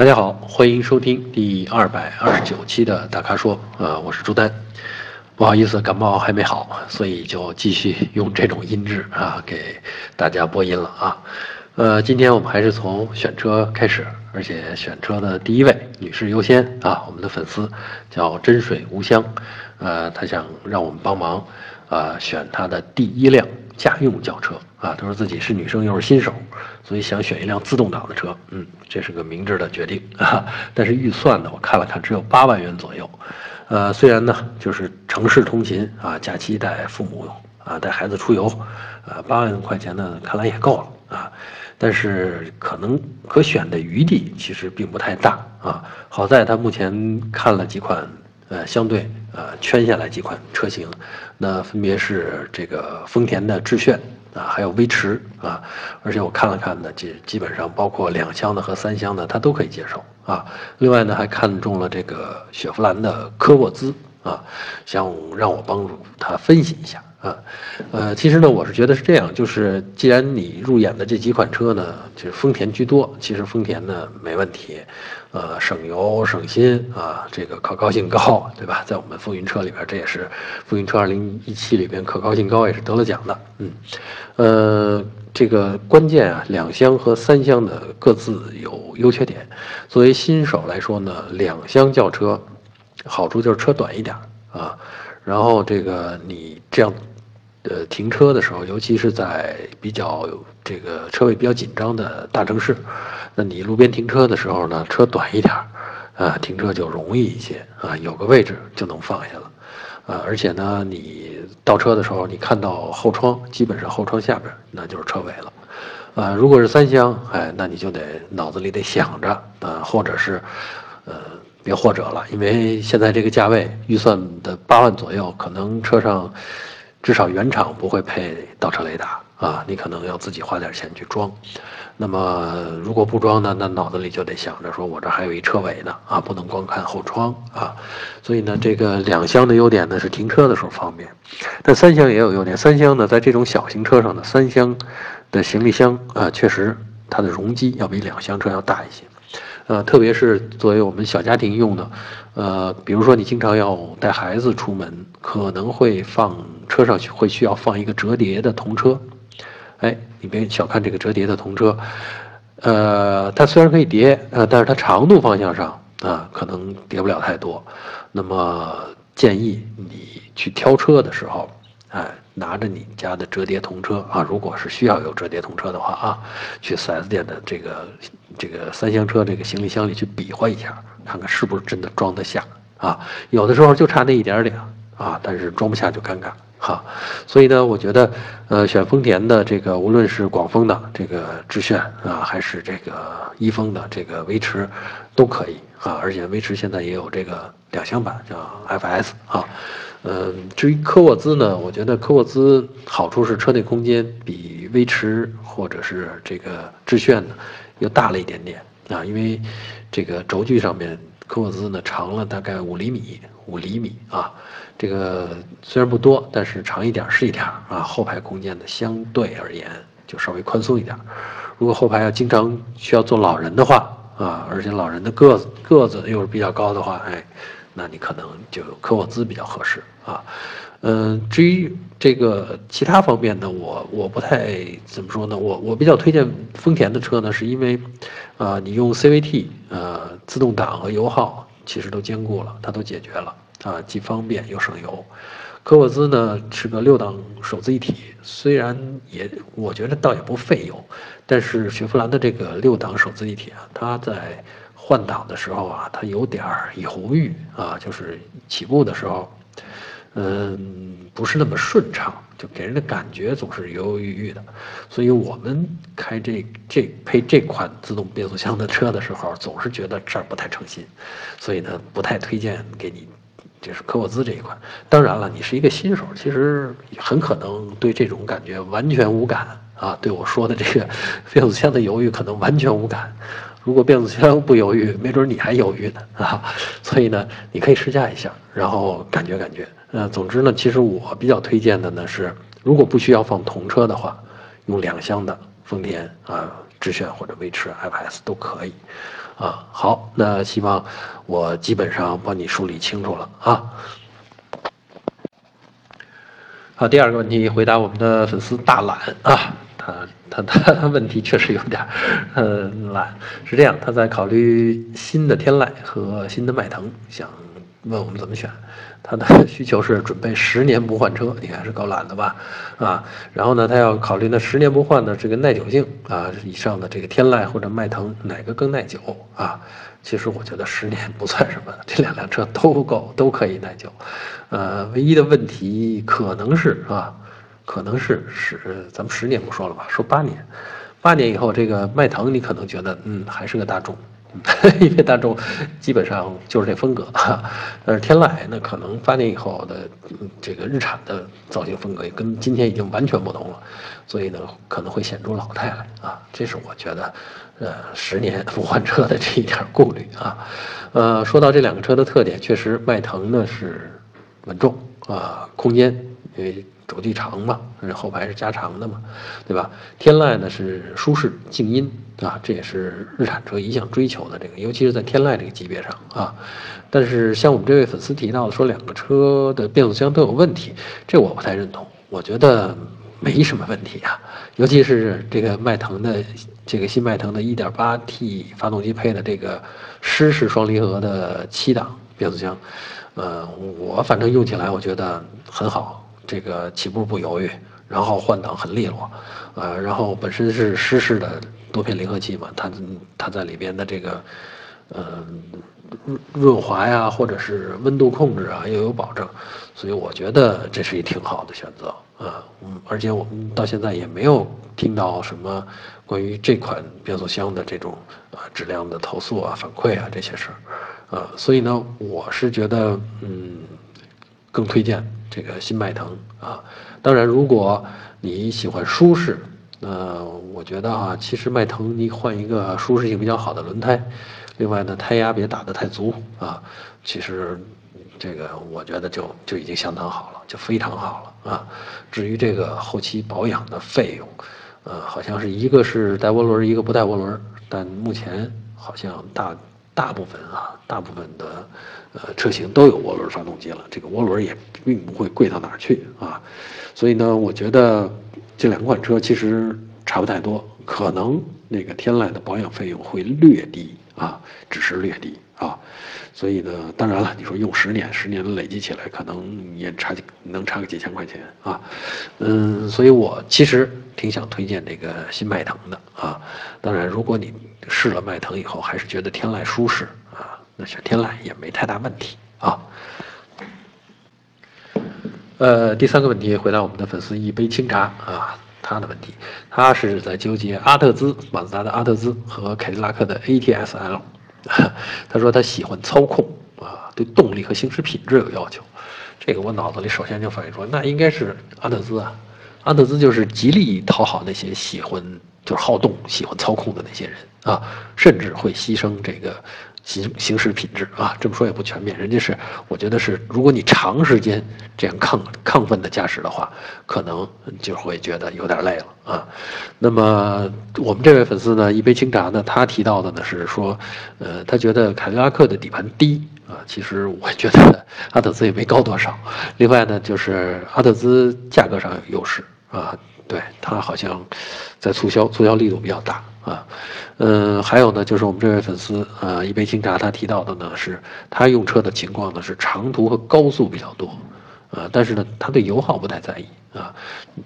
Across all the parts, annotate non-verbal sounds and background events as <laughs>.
大家好，欢迎收听第二百二十九期的大咖说，呃，我是朱丹。不好意思，感冒还没好，所以就继续用这种音质啊给大家播音了啊。呃，今天我们还是从选车开始，而且选车的第一位女士优先啊，我们的粉丝叫真水无香，呃，她想让我们帮忙啊选她的第一辆家用轿车啊，她说自己是女生又是新手，所以想选一辆自动挡的车，嗯，这是个明智的决定啊，但是预算呢，我看了看只有八万元左右。呃，虽然呢，就是城市通勤啊，假期带父母啊，带孩子出游，呃，八万块钱呢，看来也够了啊。但是可能可选的余地其实并不太大啊。好在他目前看了几款，呃，相对呃圈下来几款车型，那分别是这个丰田的致炫。啊，还有威驰啊，而且我看了看呢，基基本上包括两厢的和三厢的，他都可以接受啊。另外呢，还看中了这个雪佛兰的科沃兹啊，想让我帮助他分析一下啊。呃，其实呢，我是觉得是这样，就是既然你入眼的这几款车呢，就是丰田居多，其实丰田呢没问题。呃，省油省心啊，这个可靠性高，对吧？在我们风云车里边，这也是风云车2017里边可靠性高，也是得了奖的。嗯，呃，这个关键啊，两厢和三厢的各自有优缺点。作为新手来说呢，两厢轿车好处就是车短一点啊，然后这个你这样。呃，停车的时候，尤其是在比较这个车位比较紧张的大城市，那你路边停车的时候呢，车短一点儿，啊，停车就容易一些啊，有个位置就能放下了，啊，而且呢，你倒车的时候，你看到后窗，基本上后窗下边那就是车尾了，啊，如果是三厢，哎，那你就得脑子里得想着啊，或者是，呃，别或者了，因为现在这个价位，预算的八万左右，可能车上。至少原厂不会配倒车雷达啊，你可能要自己花点钱去装。那么如果不装呢，那脑子里就得想着说，我这还有一车尾呢啊，不能光看后窗啊。所以呢，这个两厢的优点呢是停车的时候方便，但三厢也有优点。三厢呢，在这种小型车上呢，三厢的行李箱啊，确实它的容积要比两厢车要大一些。呃，特别是作为我们小家庭用的，呃，比如说你经常要带孩子出门，可能会放车上去，会需要放一个折叠的童车。哎，你别小看这个折叠的童车，呃，它虽然可以叠，呃，但是它长度方向上啊，可能叠不了太多。那么建议你去挑车的时候，哎，拿着你家的折叠童车啊，如果是需要有折叠童车的话啊，去 4S 店的这个。这个三厢车这个行李箱里去比划一下，看看是不是真的装得下啊？有的时候就差那一点点啊，但是装不下就尴尬哈。所以呢，我觉得，呃，选丰田的这个，无论是广丰的这个致炫啊，还是这个一丰的这个威驰，都可以啊。而且威驰现在也有这个两厢版叫 FS 啊。嗯，至于科沃兹呢，我觉得科沃兹好处是车内空间比威驰或者是这个致炫呢。又大了一点点啊，因为这个轴距上面，科沃兹呢长了大概五厘米，五厘米啊，这个虽然不多，但是长一点是一点啊。后排空间呢相对而言就稍微宽松一点。如果后排要经常需要坐老人的话啊，而且老人的个子个子又是比较高的话，哎，那你可能就科沃兹比较合适啊。嗯，至于这个其他方面呢，我我不太怎么说呢，我我比较推荐丰田的车呢，是因为，啊，你用 CVT，呃，自动挡和油耗其实都兼顾了，它都解决了，啊，既方便又省油。科沃兹呢是个六档手自一体，虽然也我觉得倒也不费油，但是雪佛兰的这个六档手自一体啊，它在换挡的时候啊，它有点儿犹豫啊，就是起步的时候。嗯，不是那么顺畅，就给人的感觉总是犹犹豫豫的，所以我们开这这配这款自动变速箱的车的时候，总是觉得这儿不太诚心，所以呢，不太推荐给你，就是科沃兹这一款。当然了，你是一个新手，其实很可能对这种感觉完全无感啊，对我说的这个变速箱的犹豫可能完全无感。如果变速箱不犹豫，没准你还犹豫呢啊！<laughs> 所以呢，你可以试驾一下，然后感觉感觉。呃，总之呢，其实我比较推荐的呢是，如果不需要放童车的话，用两厢的丰田啊，致炫或者威驰 FS 都可以。啊，好，那希望我基本上帮你梳理清楚了啊。好，第二个问题回答我们的粉丝大懒啊，他他他问题确实有点，呃，懒是这样，他在考虑新的天籁和新的迈腾，想问我们怎么选。他的需求是准备十年不换车，你看是够懒的吧？啊，然后呢，他要考虑那十年不换的这个耐久性啊，以上的这个天籁或者迈腾哪个更耐久啊？其实我觉得十年不算什么，这两辆车都够，都可以耐久。呃，唯一的问题可能是啊，可能是十，咱们十年不说了吧，说八年，八年以后这个迈腾你可能觉得嗯还是个大众。<laughs> 因为大众基本上就是这风格，但是天籁那可能八年以后的这个日产的造型风格也跟今天已经完全不同了，所以呢可能会显出老态来啊，这是我觉得，呃，十年不换车的这一点顾虑啊。呃，说到这两个车的特点，确实迈腾呢是稳重啊，空间因为。轴距长嘛，这后排是加长的嘛，对吧？天籁呢是舒适静音啊，这也是日产车一向追求的这个，尤其是在天籁这个级别上啊。但是像我们这位粉丝提到的，说两个车的变速箱都有问题，这我不太认同。我觉得没什么问题啊，尤其是这个迈腾的这个新迈腾的 1.8T 发动机配的这个湿式双离合的七档变速箱，呃，我反正用起来我觉得很好。这个起步不犹豫，然后换挡很利落，呃，然后本身是湿式的多片离合器嘛，它它在里边的这个，呃，润润滑呀，或者是温度控制啊，又有保证，所以我觉得这是一挺好的选择啊，嗯，而且我们到现在也没有听到什么关于这款变速箱的这种啊质量的投诉啊、反馈啊这些事儿，啊，所以呢，我是觉得嗯，更推荐。这个新迈腾啊，当然，如果你喜欢舒适，那我觉得啊，其实迈腾你换一个舒适性比较好的轮胎，另外呢，胎压别打得太足啊，其实这个我觉得就就已经相当好了，就非常好了啊。至于这个后期保养的费用，呃，好像是一个是带涡轮，一个不带涡轮，但目前好像大。大部分啊，大部分的呃车型都有涡轮发动机了，这个涡轮也并不会贵到哪儿去啊，所以呢，我觉得这两款车其实差不太多，可能那个天籁的保养费用会略低啊，只是略低啊，所以呢，当然了，你说用十年，十年累积起来可能也差能差个几千块钱啊，嗯，所以我其实挺想推荐这个新迈腾的啊，当然如果你。试了迈腾以后，还是觉得天籁舒适啊，那选天籁也没太大问题啊。呃，第三个问题回答我们的粉丝一杯清茶啊，他的问题，他是在纠结阿特兹，马自达的阿特兹和凯迪拉克的 ATS-L，<laughs> 他说他喜欢操控啊，对动力和行驶品质有要求，这个我脑子里首先就反映出，那应该是阿特兹啊，阿特兹就是极力讨好那些喜欢。就是好动、喜欢操控的那些人啊，甚至会牺牲这个行行驶品质啊。这么说也不全面，人家是，我觉得是，如果你长时间这样亢亢奋的驾驶的话，可能就会觉得有点累了啊。那么我们这位粉丝呢，一杯清茶呢，他提到的呢是说，呃，他觉得凯迪拉克的底盘低啊，其实我觉得阿特兹也没高多少。另外呢，就是阿特兹价格上有优势啊。对他好像在促销，促销力度比较大啊。嗯，还有呢，就是我们这位粉丝啊，一杯清茶，他提到的呢是，他用车的情况呢是长途和高速比较多，啊，但是呢，他对油耗不太在意啊。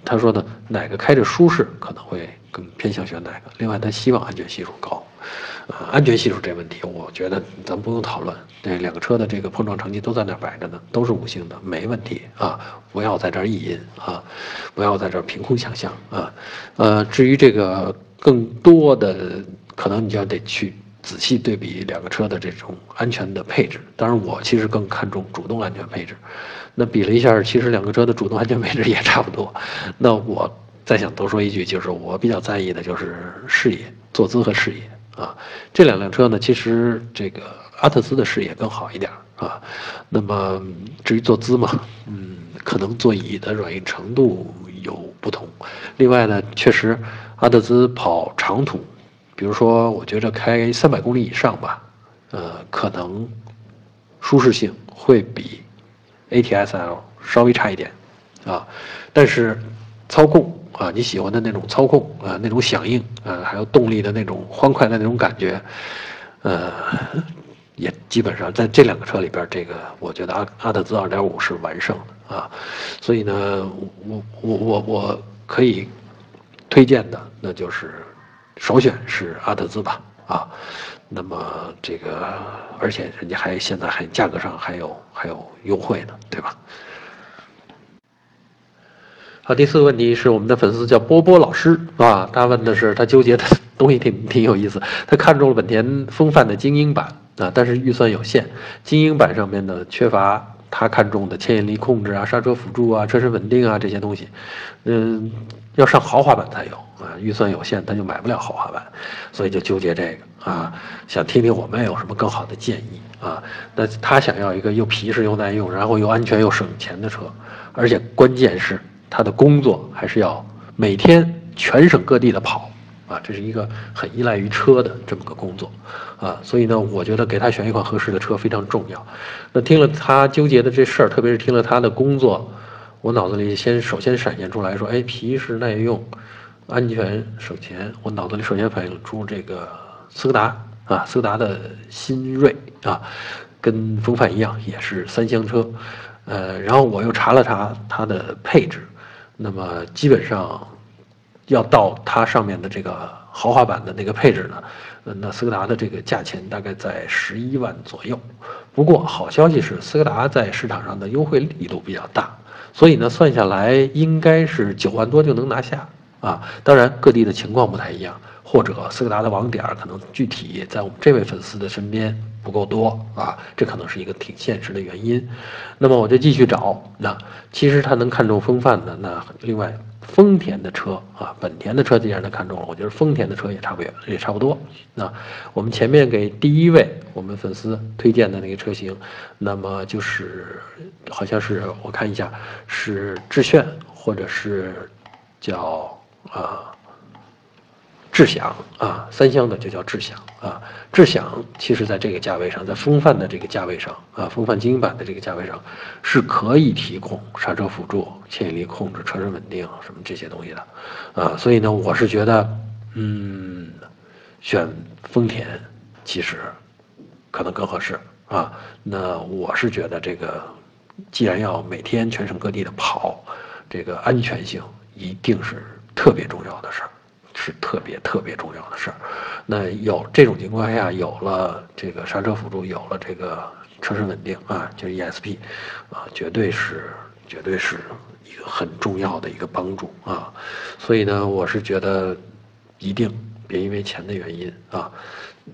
他说呢，哪个开着舒适，可能会更偏向选哪个。另外，他希望安全系数高。呃，安全系数这问题，我觉得咱不用讨论。那两个车的这个碰撞成绩都在那摆着呢，都是五星的，没问题啊！不要在这儿意淫啊，不要在这儿凭空想象啊。呃，至于这个更多的，可能你就要得去仔细对比两个车的这种安全的配置。当然，我其实更看重主动安全配置。那比了一下，其实两个车的主动安全配置 <laughs> 也差不多。那我再想多说一句，就是我比较在意的就是视野、坐姿和视野。啊，这两辆车呢，其实这个阿特兹的视野更好一点啊。那么至于坐姿嘛，嗯，可能座椅的软硬程度有不同。另外呢，确实阿特兹跑长途比如说，我觉着开三百公里以上吧，呃，可能舒适性会比 ATS-L 稍微差一点，啊，但是操控啊，你喜欢的那种操控啊，那种响应啊，还有动力的那种欢快的那种感觉，呃，也基本上在这两个车里边，这个我觉得阿阿特兹2.5是完胜啊，所以呢，我我我我可以推荐的那就是。首选是阿特兹吧，啊，那么这个，而且人家还现在还价格上还有还有优惠呢，对吧？好，第四个问题是我们的粉丝叫波波老师啊，他问的是他纠结的 <laughs> 东西挺挺有意思，他看中了本田锋范的精英版啊，但是预算有限，精英版上面呢缺乏他看中的牵引力控制啊、刹车辅助啊、车身稳定啊这些东西，嗯，要上豪华版才有。啊，预算有限，他就买不了豪华版，所以就纠结这个啊，想听听我们有什么更好的建议啊。那他想要一个又皮实又耐用，然后又安全又省钱的车，而且关键是他的工作还是要每天全省各地的跑啊，这是一个很依赖于车的这么个工作啊。所以呢，我觉得给他选一款合适的车非常重要。那听了他纠结的这事儿，特别是听了他的工作，我脑子里先首先闪现出来说，哎，皮实耐用。安全省钱，我脑子里首先反映出这个斯柯达啊，斯柯达的新锐啊，跟风范一样，也是三厢车，呃，然后我又查了查它的配置，那么基本上要到它上面的这个豪华版的那个配置呢，那斯柯达的这个价钱大概在十一万左右。不过好消息是，斯柯达在市场上的优惠力度比较大，所以呢，算下来应该是九万多就能拿下。啊，当然各地的情况不太一样，或者斯柯达的网点可能具体在我们这位粉丝的身边不够多啊，这可能是一个挺现实的原因。那么我就继续找，那其实他能看中风范的，那另外丰田的车啊，本田的车既然他看中了，我觉得丰田的车也差不远，也差不多。那我们前面给第一位我们粉丝推荐的那个车型，那么就是好像是我看一下是致炫或者是叫。啊，智享啊，三厢的就叫智享啊。智享其实在这个价位上，在风范的这个价位上啊，风范精英版的这个价位上，是可以提供刹车辅助、牵引力控制、车身稳定什么这些东西的啊。所以呢，我是觉得，嗯，选丰田其实可能更合适啊。那我是觉得这个，既然要每天全省各地的跑，这个安全性一定是。特别重要的事儿，是特别特别重要的事儿。那有这种情况下，有了这个刹车辅助，有了这个车身稳定啊，就是 ESP，啊，绝对是绝对是一个很重要的一个帮助啊。所以呢，我是觉得一定别因为钱的原因啊，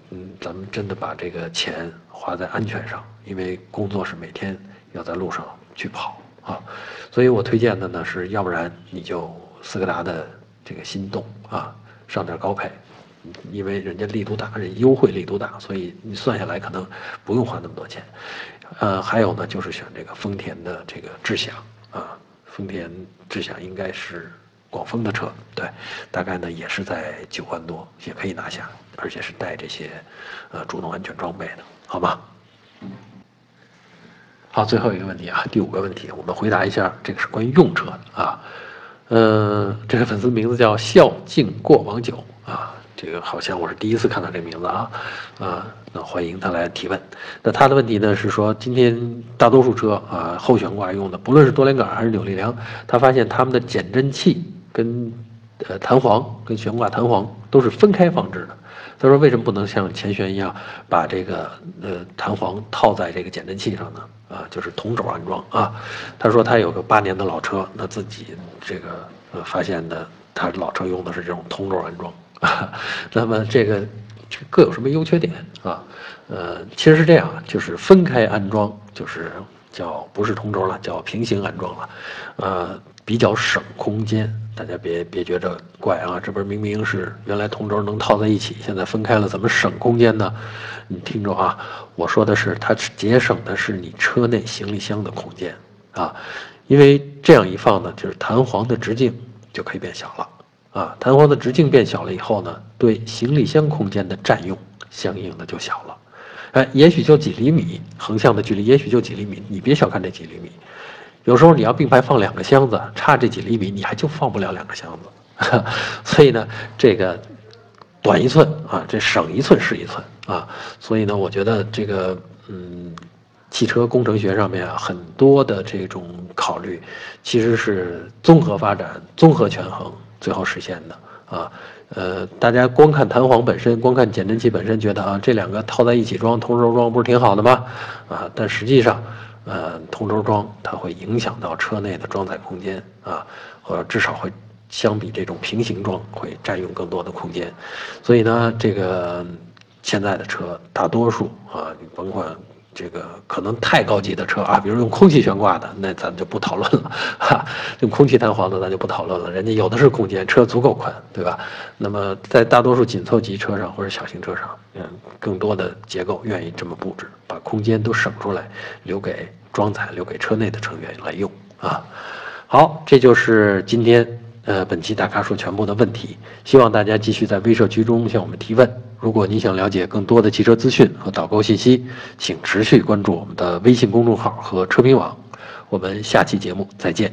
嗯，咱们真的把这个钱花在安全上，因为工作是每天要在路上去跑啊。所以我推荐的呢是，要不然你就。斯柯达的这个心动啊，上点高配，因为人家力度大，人优惠力度大，所以你算下来可能不用花那么多钱。呃，还有呢，就是选这个丰田的这个智享啊，丰田智享应该是广丰的车，对，大概呢也是在九万多，也可以拿下，而且是带这些呃主动安全装备的，好吗？好，最后一个问题啊，第五个问题，我们回答一下，这个是关于用车的啊。嗯，这个粉丝名字叫孝敬过往久啊，这个好像我是第一次看到这名字啊，啊，那欢迎他来提问。那他的问题呢是说，今天大多数车啊后悬挂用的，不论是多连杆还是扭力梁，他发现他们的减震器跟呃弹簧跟悬挂弹簧都是分开放置的。他说为什么不能像前悬一样把这个呃弹簧套在这个减震器上呢？啊，就是同轴安装啊。他说他有个八年的老车，那自己这个呃发现的，他老车用的是这种同轴安装。<laughs> 那么这个各有什么优缺点啊？呃，其实是这样，就是分开安装，就是叫不是同轴了，叫平行安装了，呃，比较省空间。大家别别觉着怪啊，这不是明明是原来同轴能套在一起，现在分开了，怎么省空间呢？你听着啊，我说的是它节省的是你车内行李箱的空间啊，因为这样一放呢，就是弹簧的直径就可以变小了啊，弹簧的直径变小了以后呢，对行李箱空间的占用相应的就小了。哎，也许就几厘米，横向的距离也许就几厘米，你别小看这几厘米。有时候你要并排放两个箱子，差这几厘米，你还就放不了两个箱子。<laughs> 所以呢，这个短一寸啊，这省一寸是一寸啊。所以呢，我觉得这个嗯，汽车工程学上面啊，很多的这种考虑，其实是综合发展、综合权衡最后实现的啊。呃，大家光看弹簧本身，光看减震器本身，觉得啊，这两个套在一起装，同时装不是挺好的吗？啊，但实际上，呃，同轴装它会影响到车内的装载空间啊，或者至少会相比这种平行装会占用更多的空间，所以呢，这个现在的车大多数啊，你甭管。这个可能太高级的车啊，比如用空气悬挂的，那咱就不讨论了 <laughs> 哈。用空气弹簧的，咱就不讨论了。人家有的是空间，车足够宽，对吧？那么在大多数紧凑级车上或者小型车上，嗯，更多的结构愿意这么布置，把空间都省出来，留给装载，留给车内的成员来用啊。好，这就是今天呃本期大咖说全部的问题。希望大家继续在微社区中向我们提问。如果你想了解更多的汽车资讯和导购信息，请持续关注我们的微信公众号和车评网。我们下期节目再见。